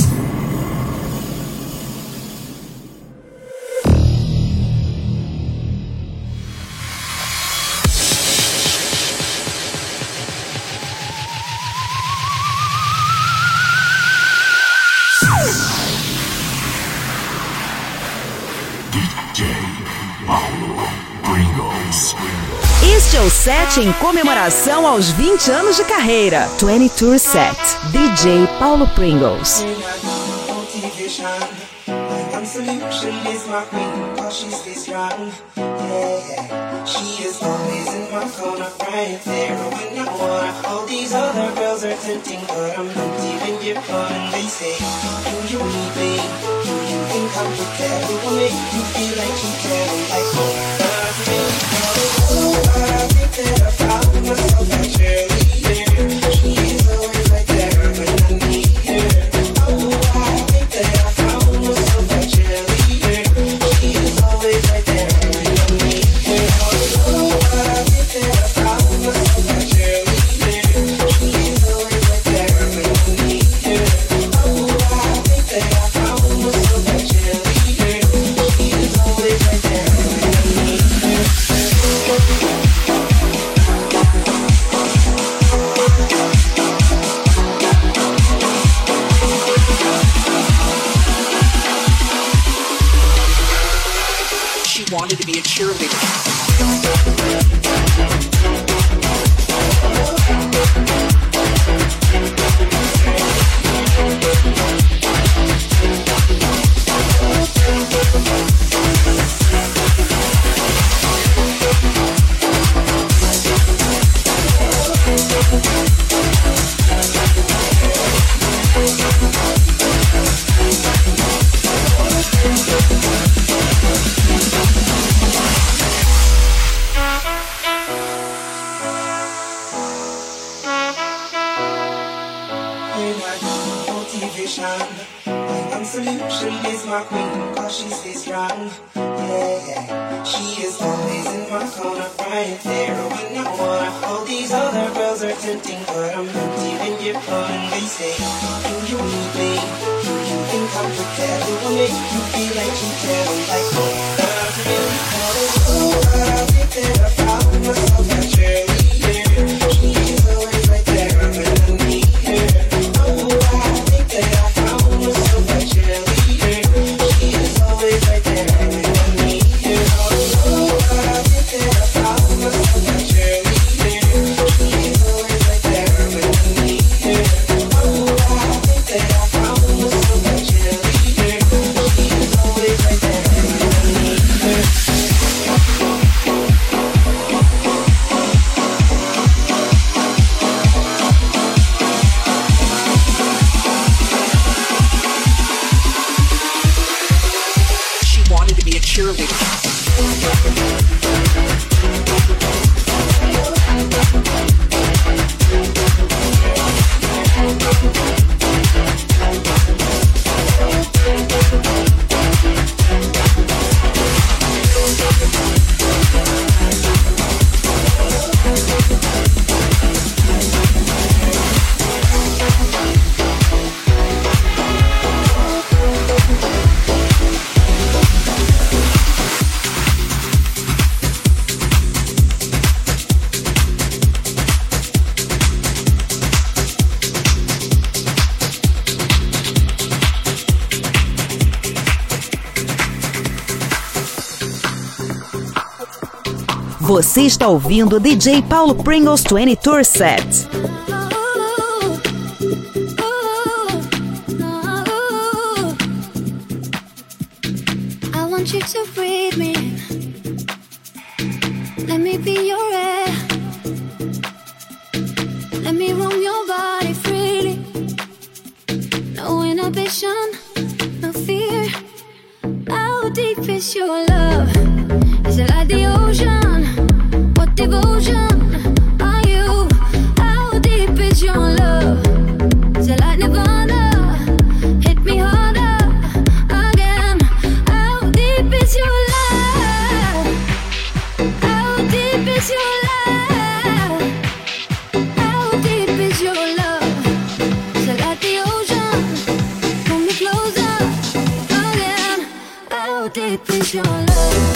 you set em comemoração aos 20 anos de carreira. 20 Tour Set. DJ Paulo Pringles. Prepared? It will make you feel like you. I'm like, I think I found myself make you feel like you care. Like Você está ouvindo DJ Paulo Pringles 20 Tour Set. is your love.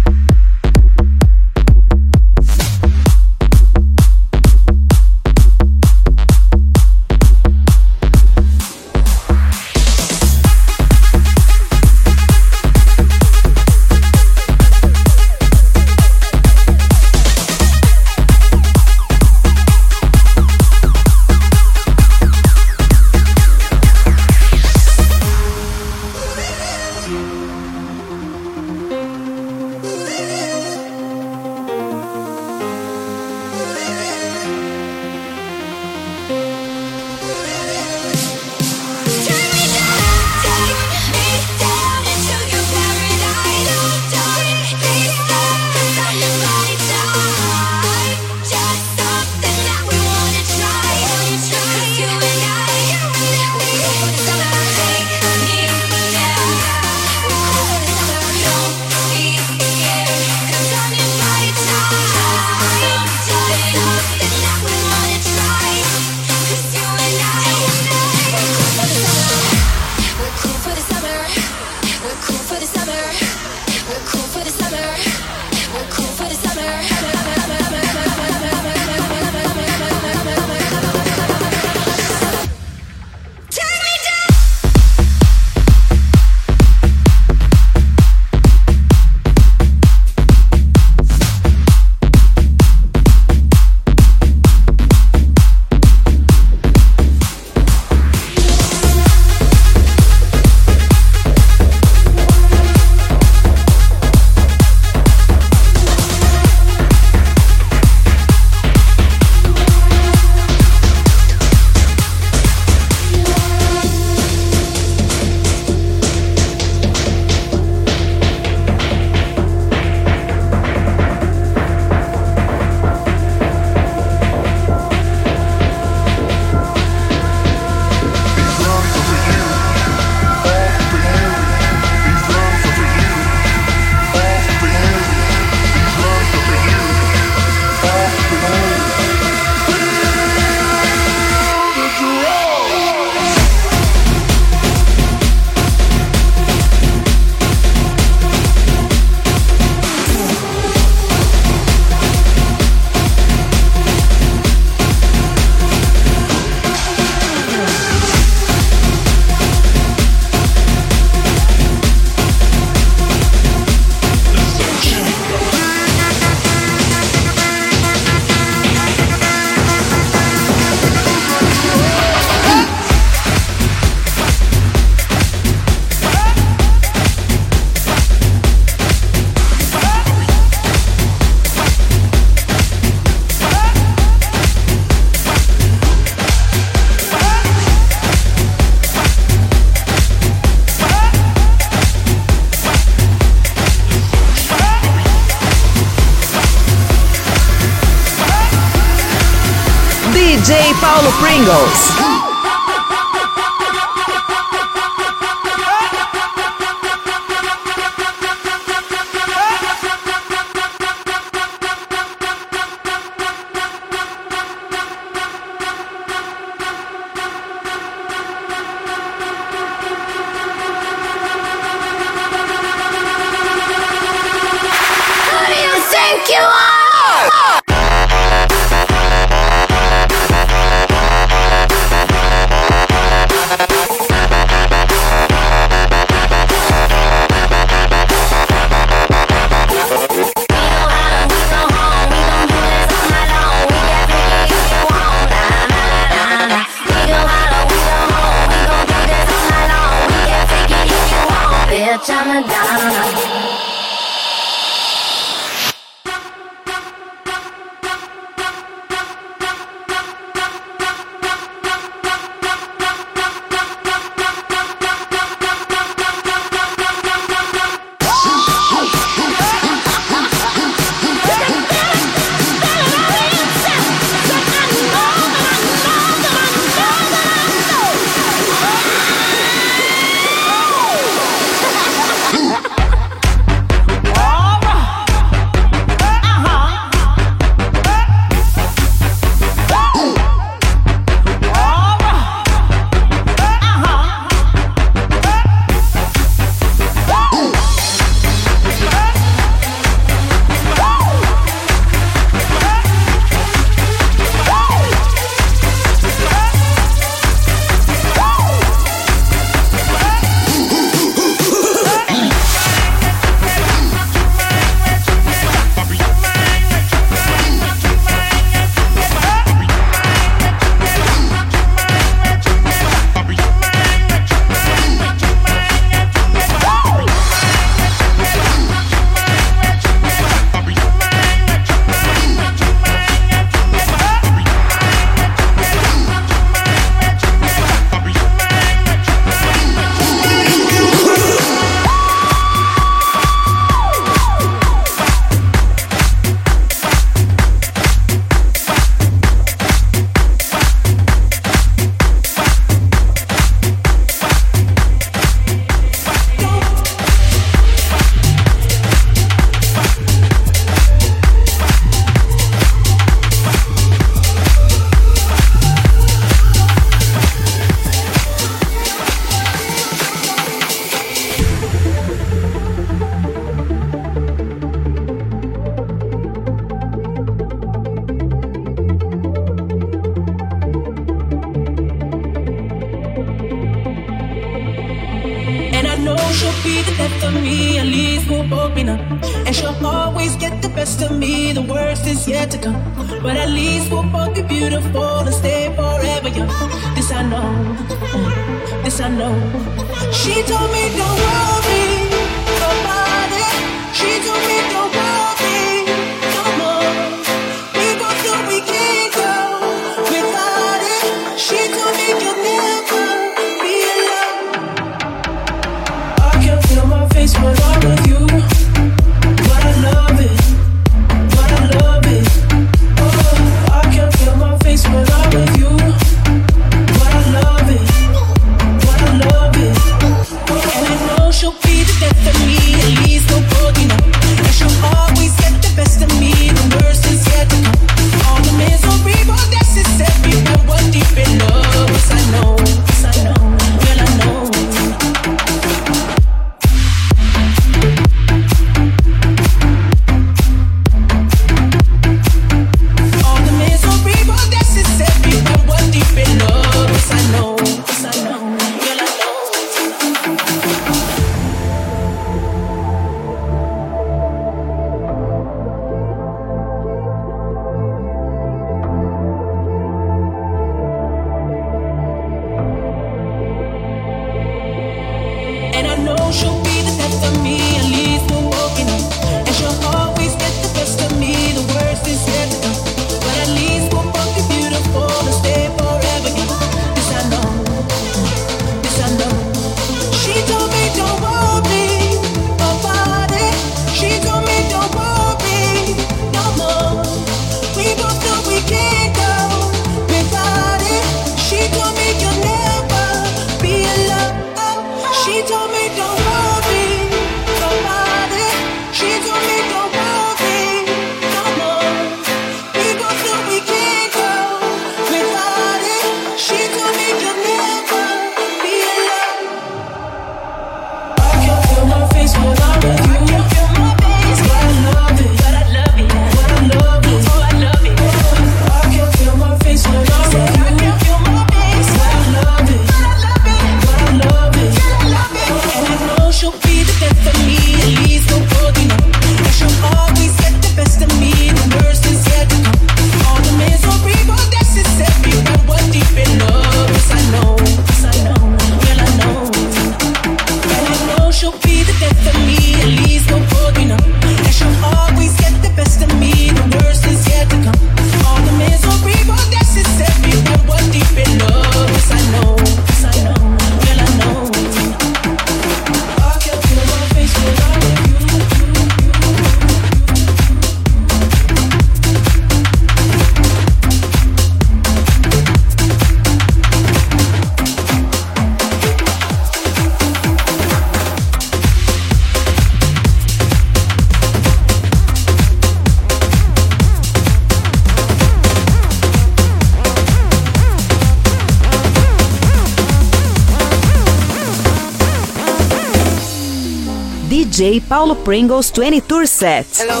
Paulo Pringles 20 Tour set. Hello,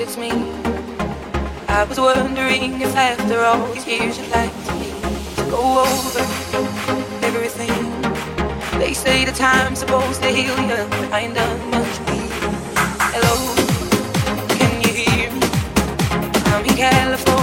it's me. I was wondering if after all these years you'd like to go over everything. They say the time's supposed to heal you, but I ain't done much. Hello, can you hear me? I'm in California.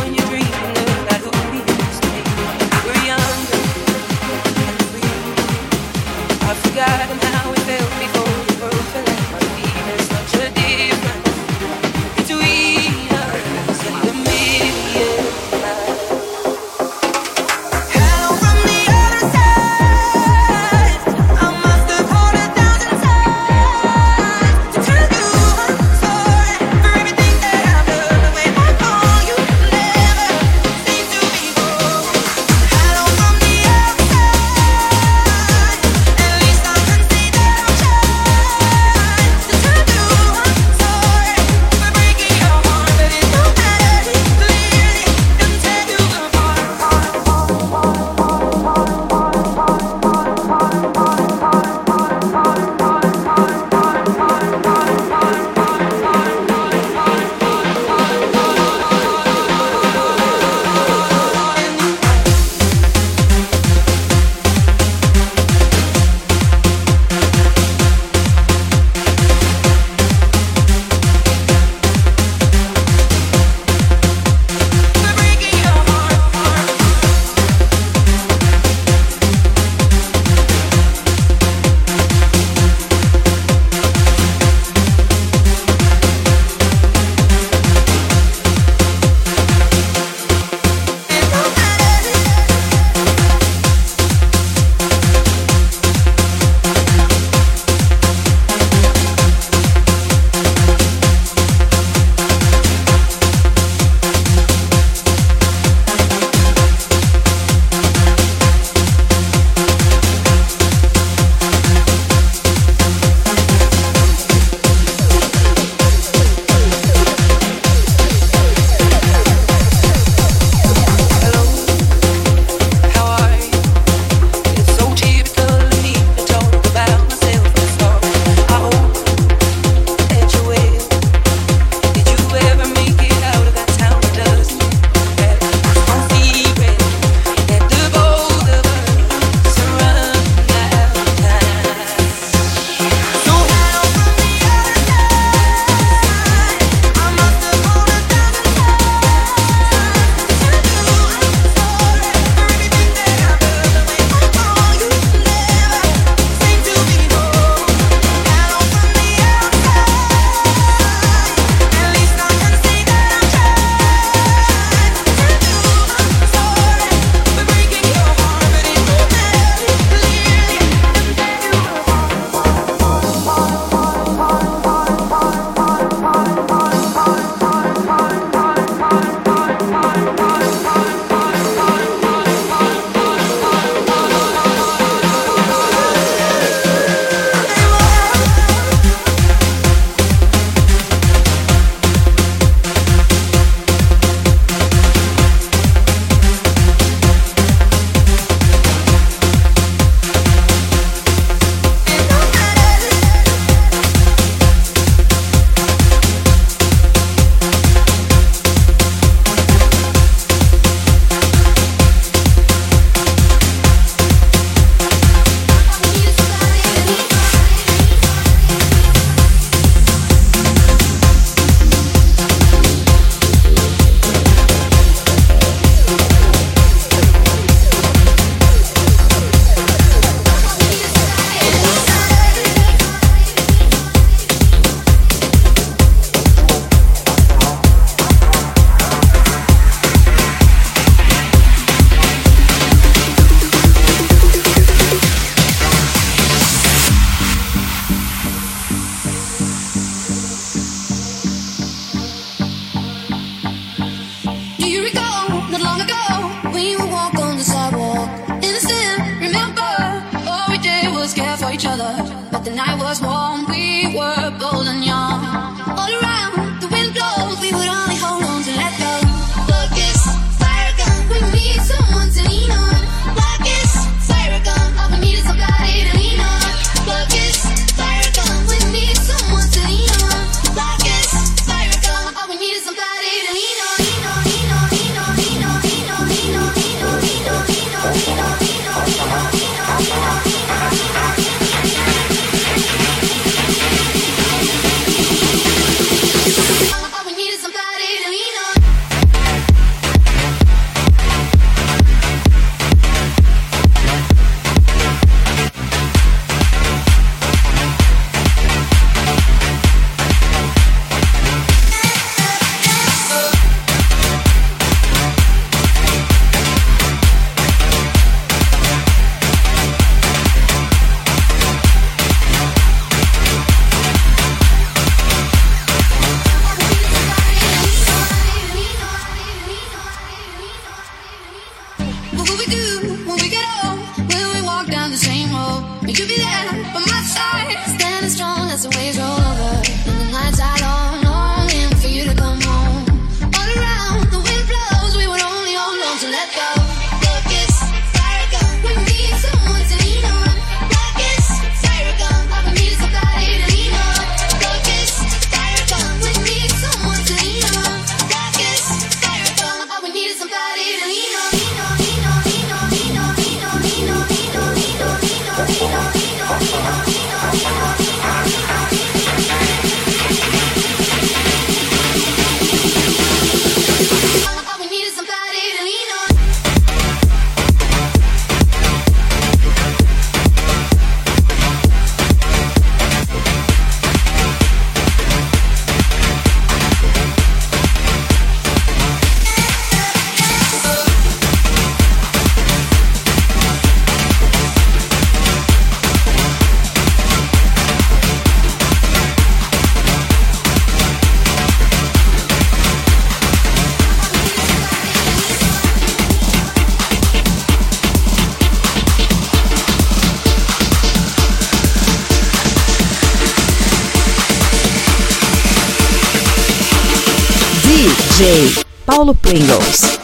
Paulo Pringles.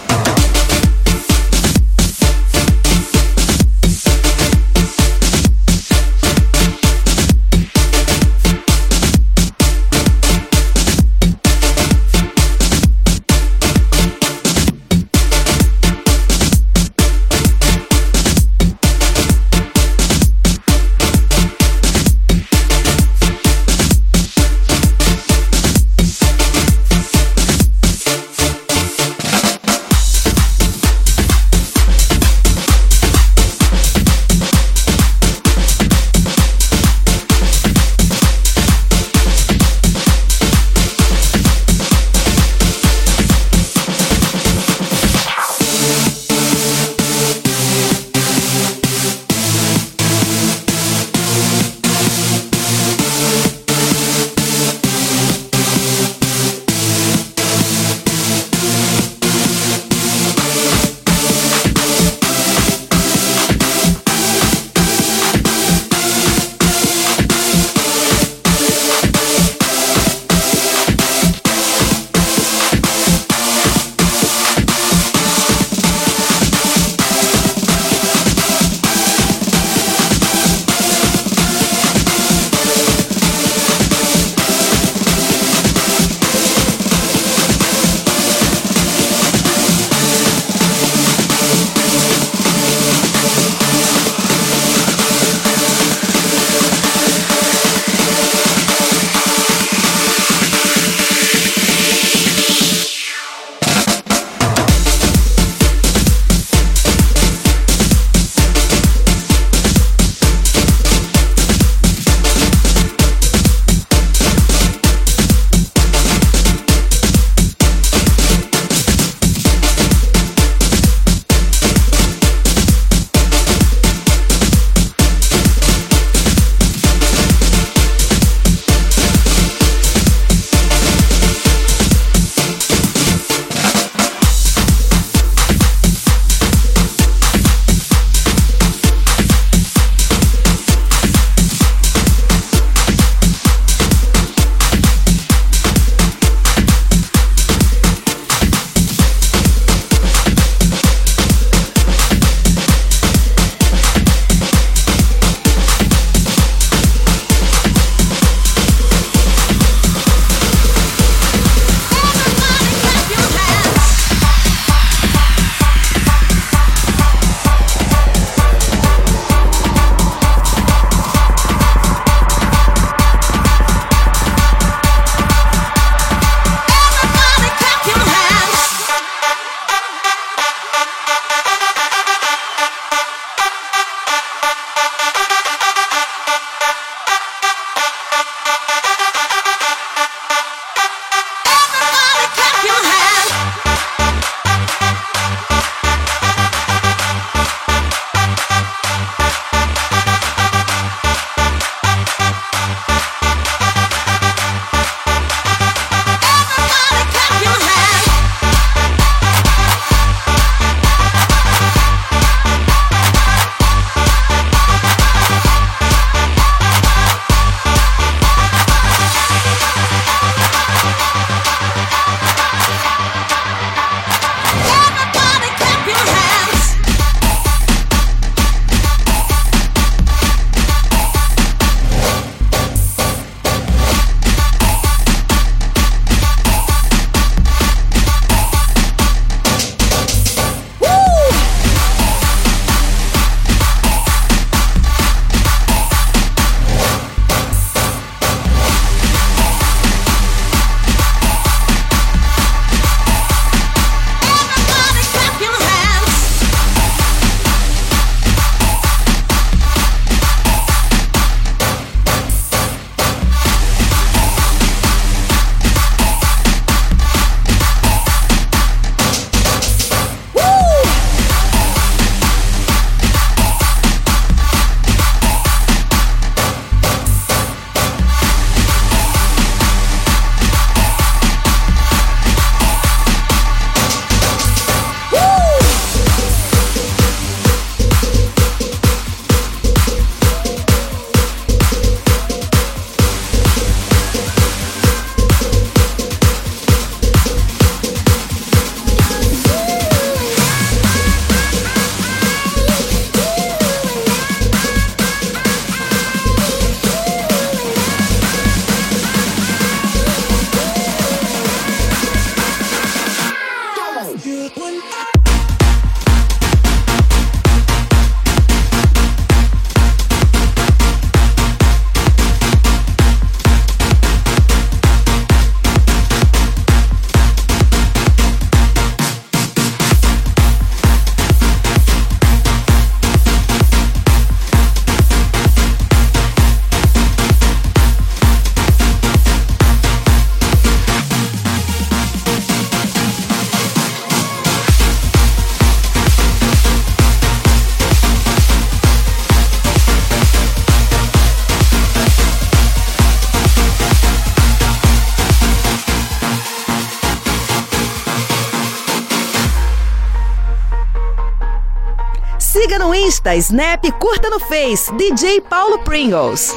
Insta, Snap, curta no Face, DJ Paulo Pringles.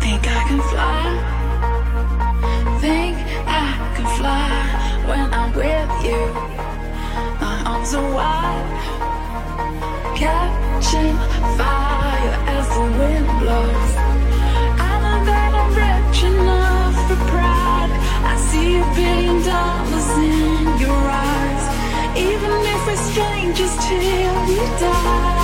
Think I can fly. Think I can fly when I'm with you. My arms are wide, catching fire as the wind blows. I know that I'm rich enough for pride. I see a billion dollars in your eyes, even if we're strangers till we die.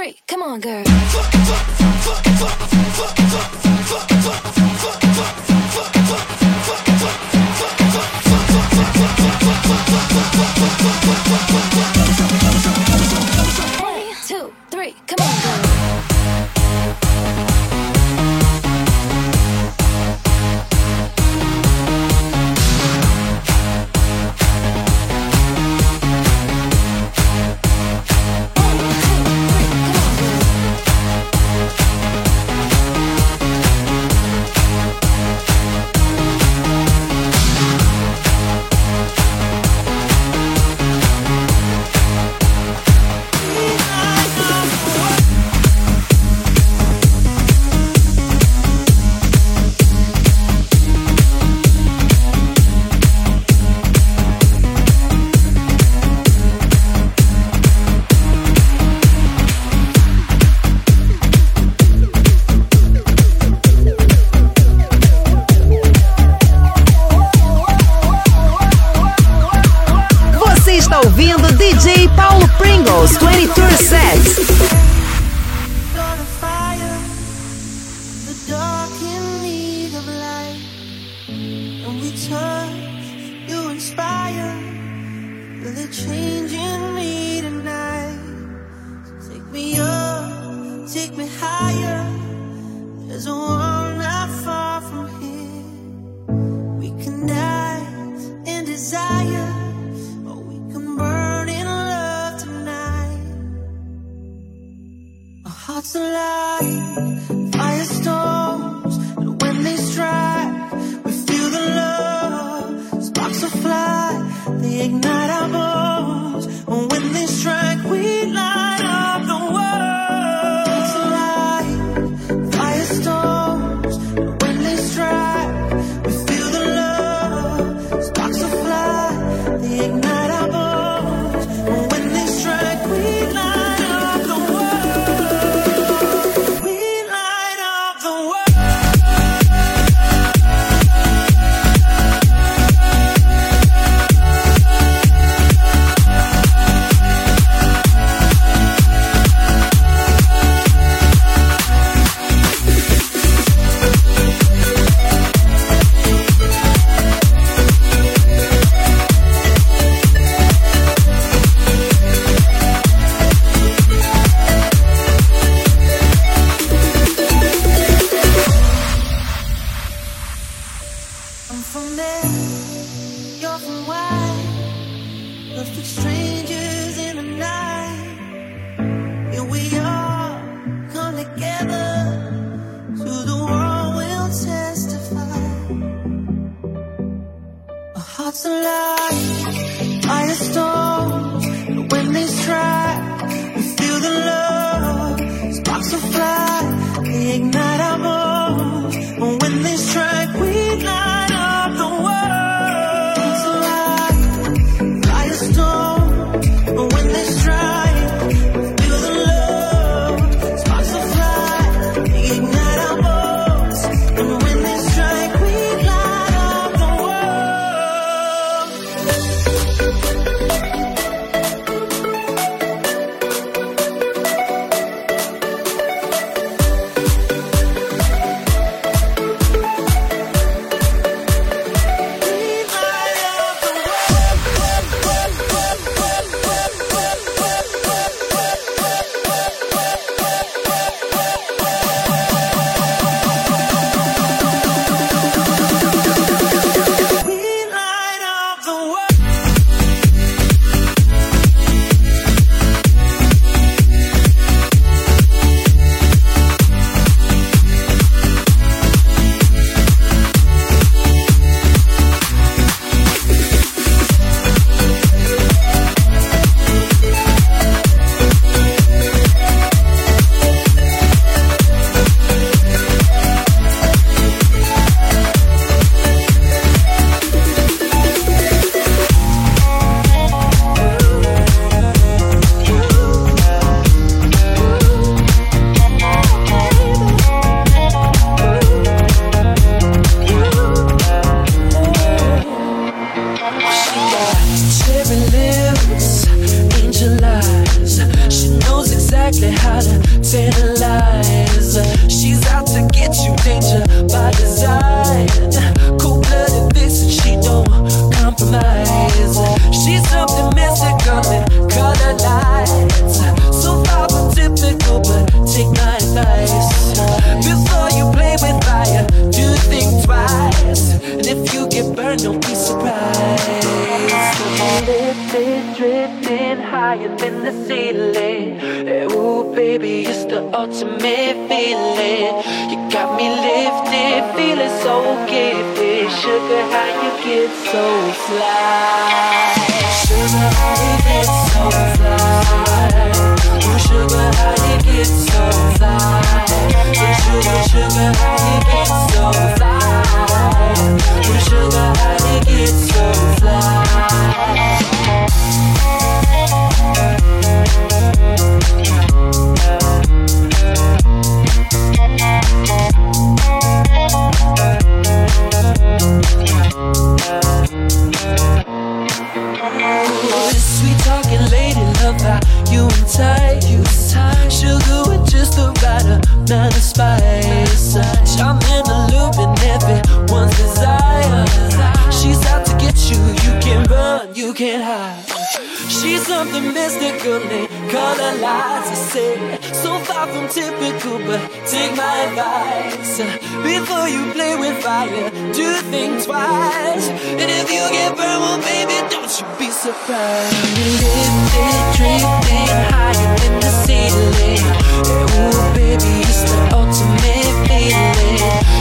three. Come on, girl. virkelig har det til hanging in the ceiling. Hey, ooh, baby, it's the ultimate feeling. You got me lifted, feeling so gifted. Sugar, how you get so fly? Sugar, how you get so fly? Ooh, sugar, how you get so fly? Ooh, sugar, sugar, how you get so fly? Ooh, sugar, how you get so fly? you and. Sugar just the right amount of spice. I'm in the loop and everyone's desire you, you can run, you can hide. She's something mystical and color lights. I say, so far from typical, but take my advice. Before you play with fire, do think twice. And if you get burned, well, baby, don't you be surprised. Lift it, drink it, higher than the ceiling. Yeah, ooh, baby, it's the ultimate feeling.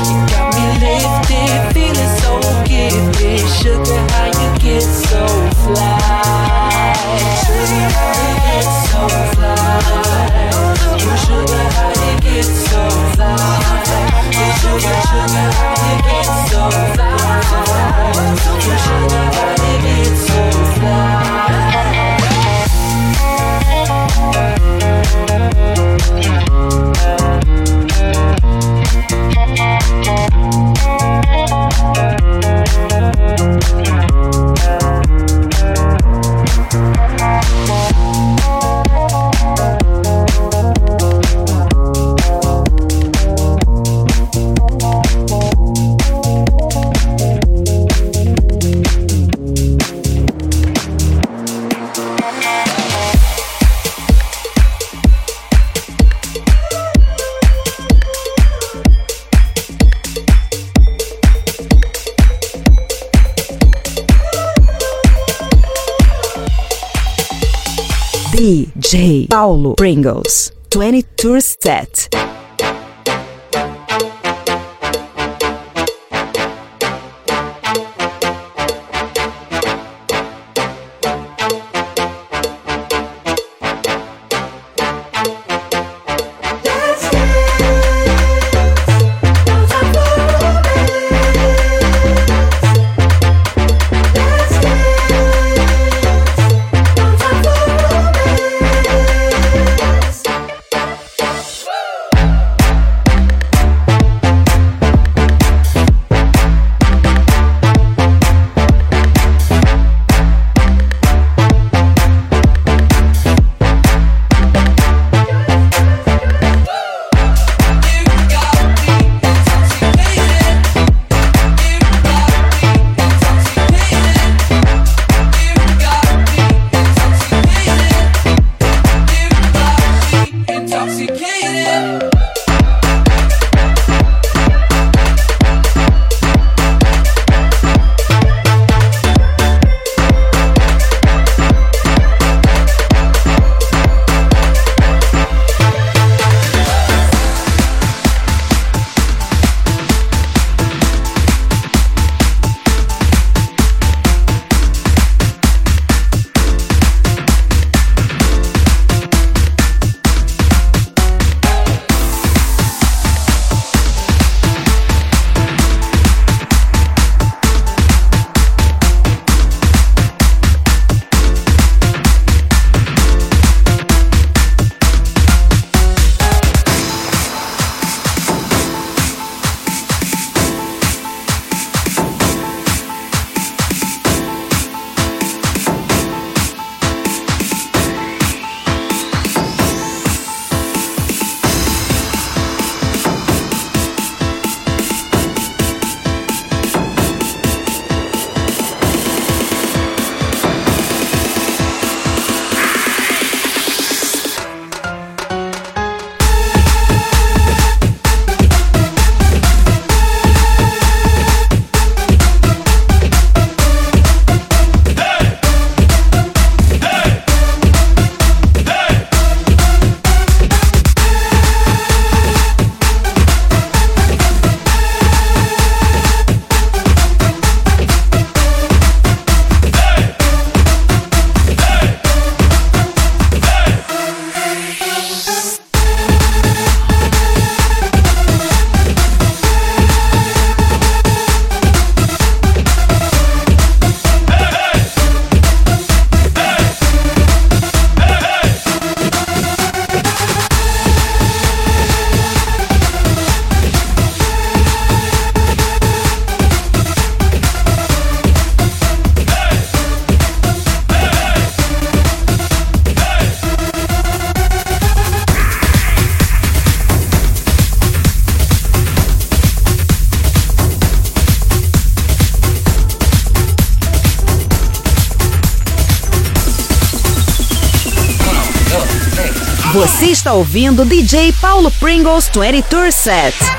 You got me lifted, feeling so gifted. Sugar, how you get so fly? Sugar, how you get so fly? Sugar, how you get so fly? Sugar, sugar, how you get so fly? Sugar, how you get so DJ Paulo Pringles 20 Tour Set. Está ouvindo DJ Paulo Pringles 20 Tour Set.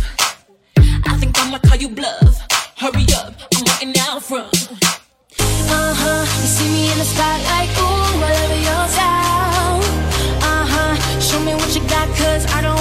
I'ma call you bluff. Hurry up, I'm waiting out front. Uh huh. You see me in the spotlight, ooh, I love your style. Uh huh. Show me what you got, cause I don't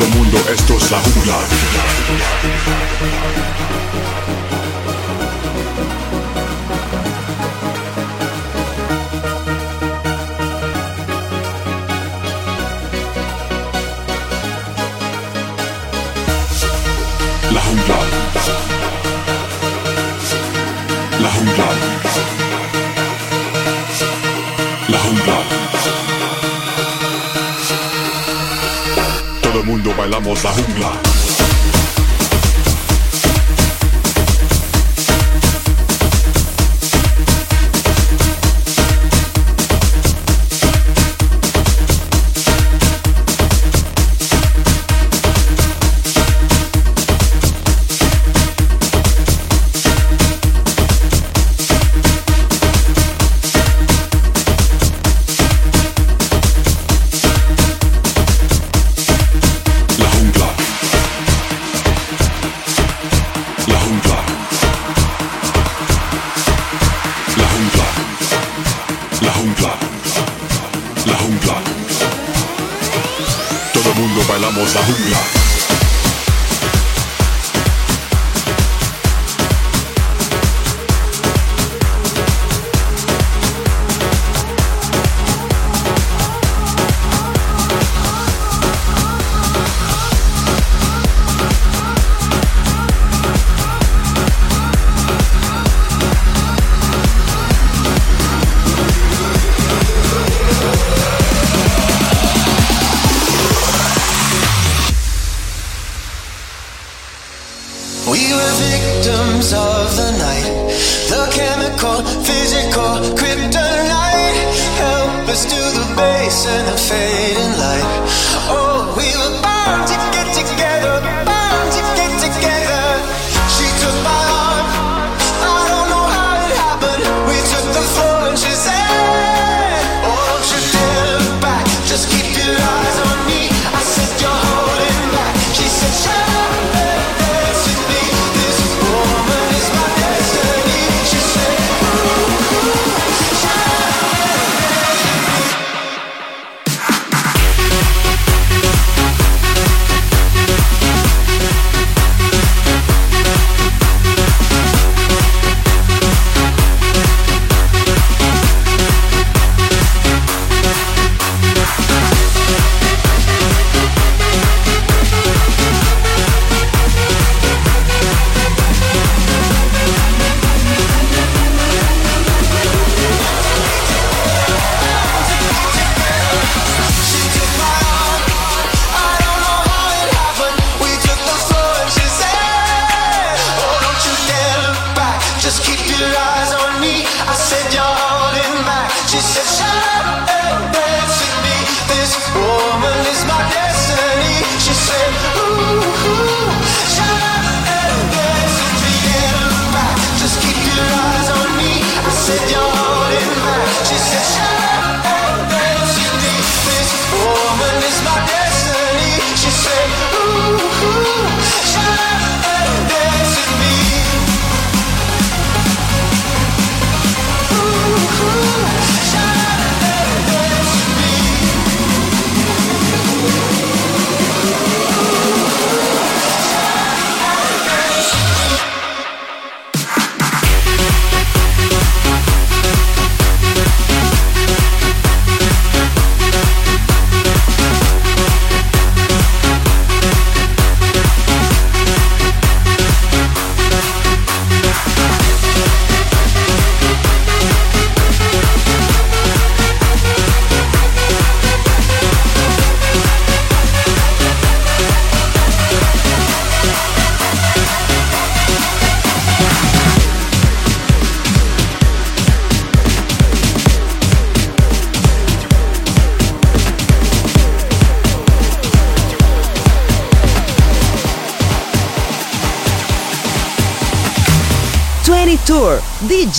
Todo mundo, esto es la jungla. Bailamos la jungla.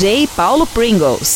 DJ Paulo Pringles.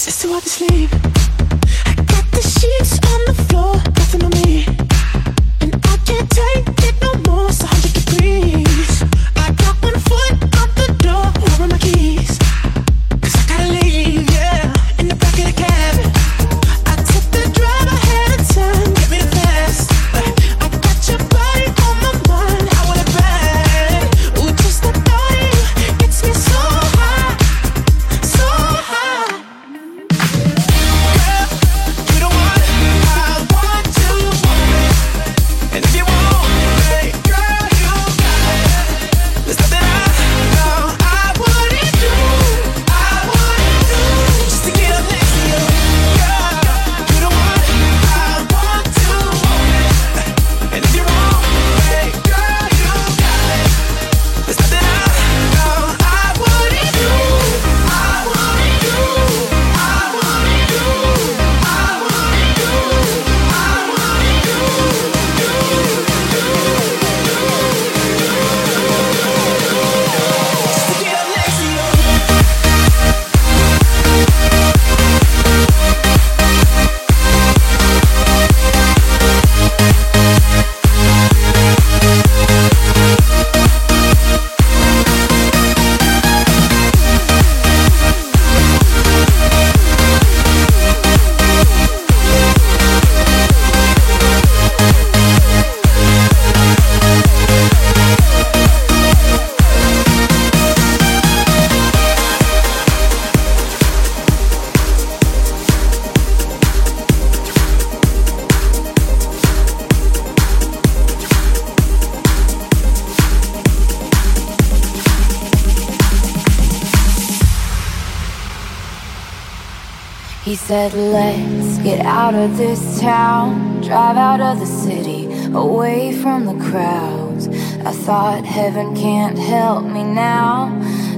Out of this town, drive out of the city, away from the crowds. I thought heaven can't help me now,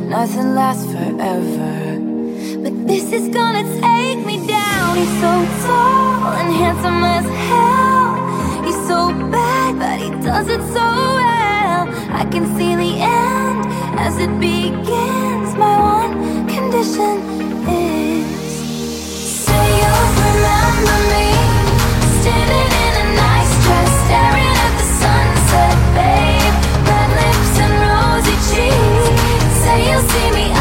nothing lasts forever. But this is gonna take me down. He's so tall and handsome as hell. He's so bad, but he does it so well. I can see the end as it begins. My one condition see me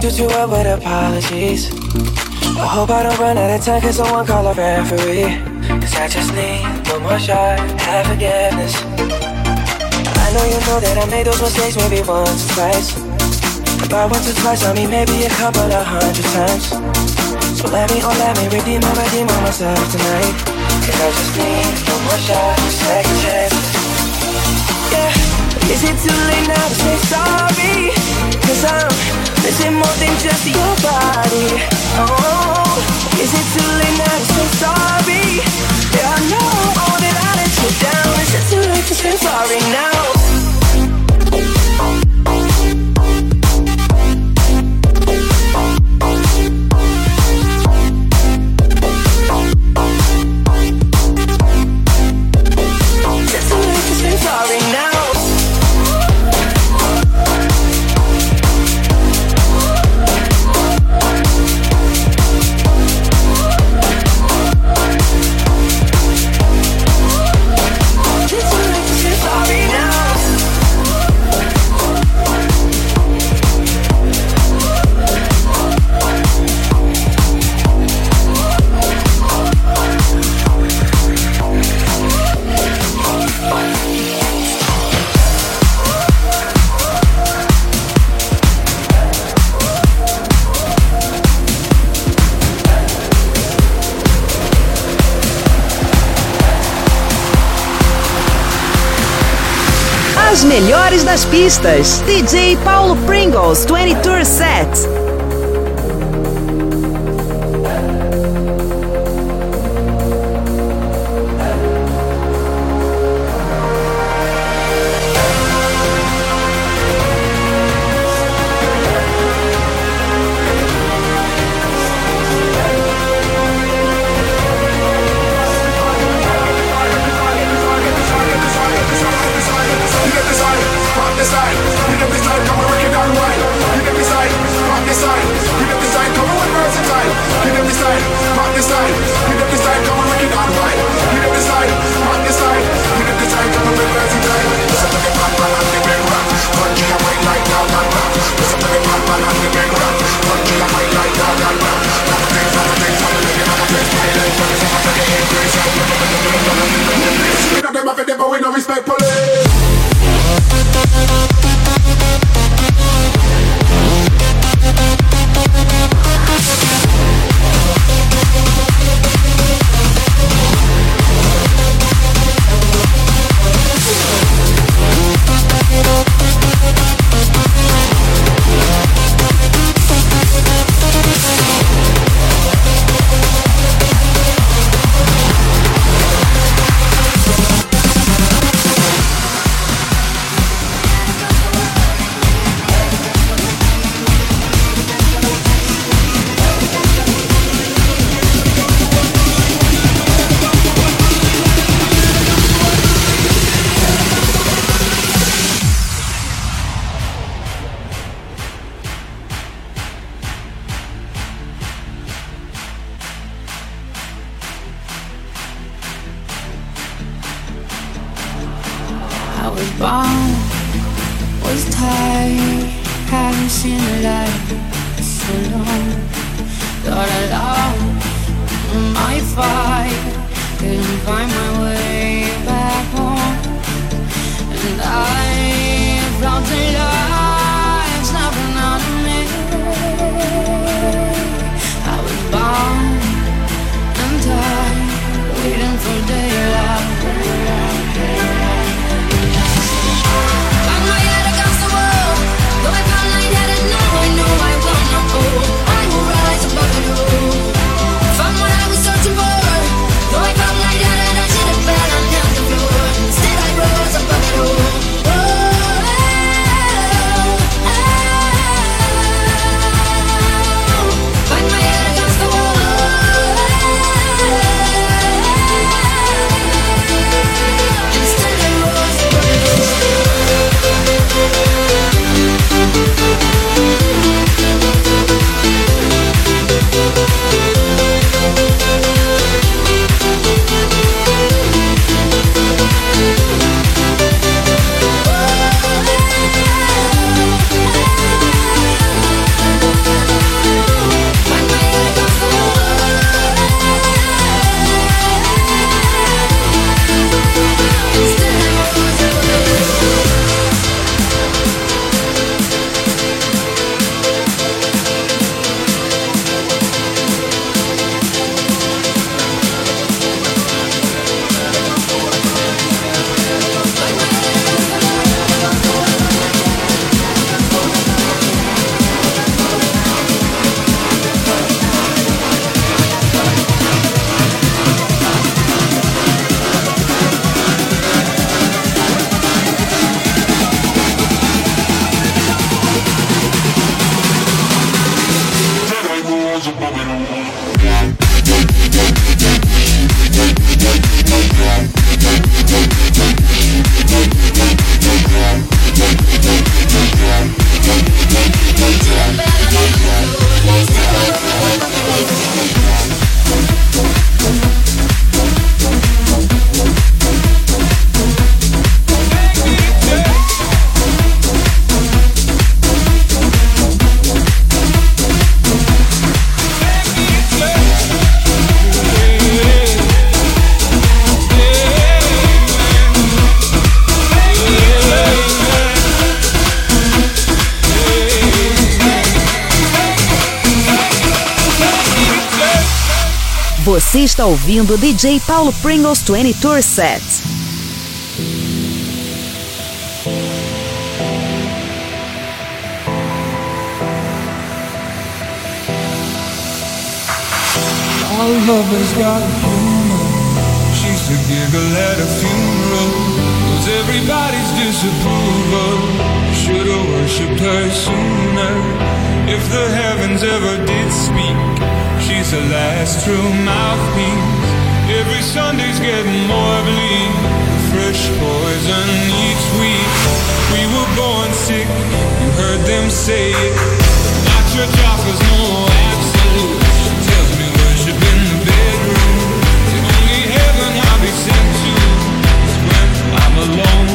I do too well with apologies. I hope I don't run out of time, cause someone call a referee. Cause I just need one more shot, have forgiveness. I know you know that I made those mistakes maybe once or twice. About once or twice, I mean maybe a couple of hundred times. So let me, oh let me redeem and redeem on myself tonight. Cause I just need one more shot, second chance. Yeah, is it too late now to say sorry? Cause I'm missing more than just your body. Oh, is it too late now to say sorry? Yeah, I know all that I let you down. Is it too late to say sorry now? melhores das pistas. DJ Paulo Pringles 20 Tour Set. Você está ouvindo o DJ Paulo Pringles 20 Tour Set. All lovers got humor. She's a giggle at a funeral. Cause everybody's disapproval. Should've worshipped her sooner. If the heavens ever did speak. She's the last true mouthpiece. Every Sunday's getting more bleak. Fresh poison each week. We were born sick, you heard them say it. My church offers no absolute. Tells me worship in the bedroom. The only heaven I'll be sent to is when I'm alone.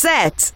Set.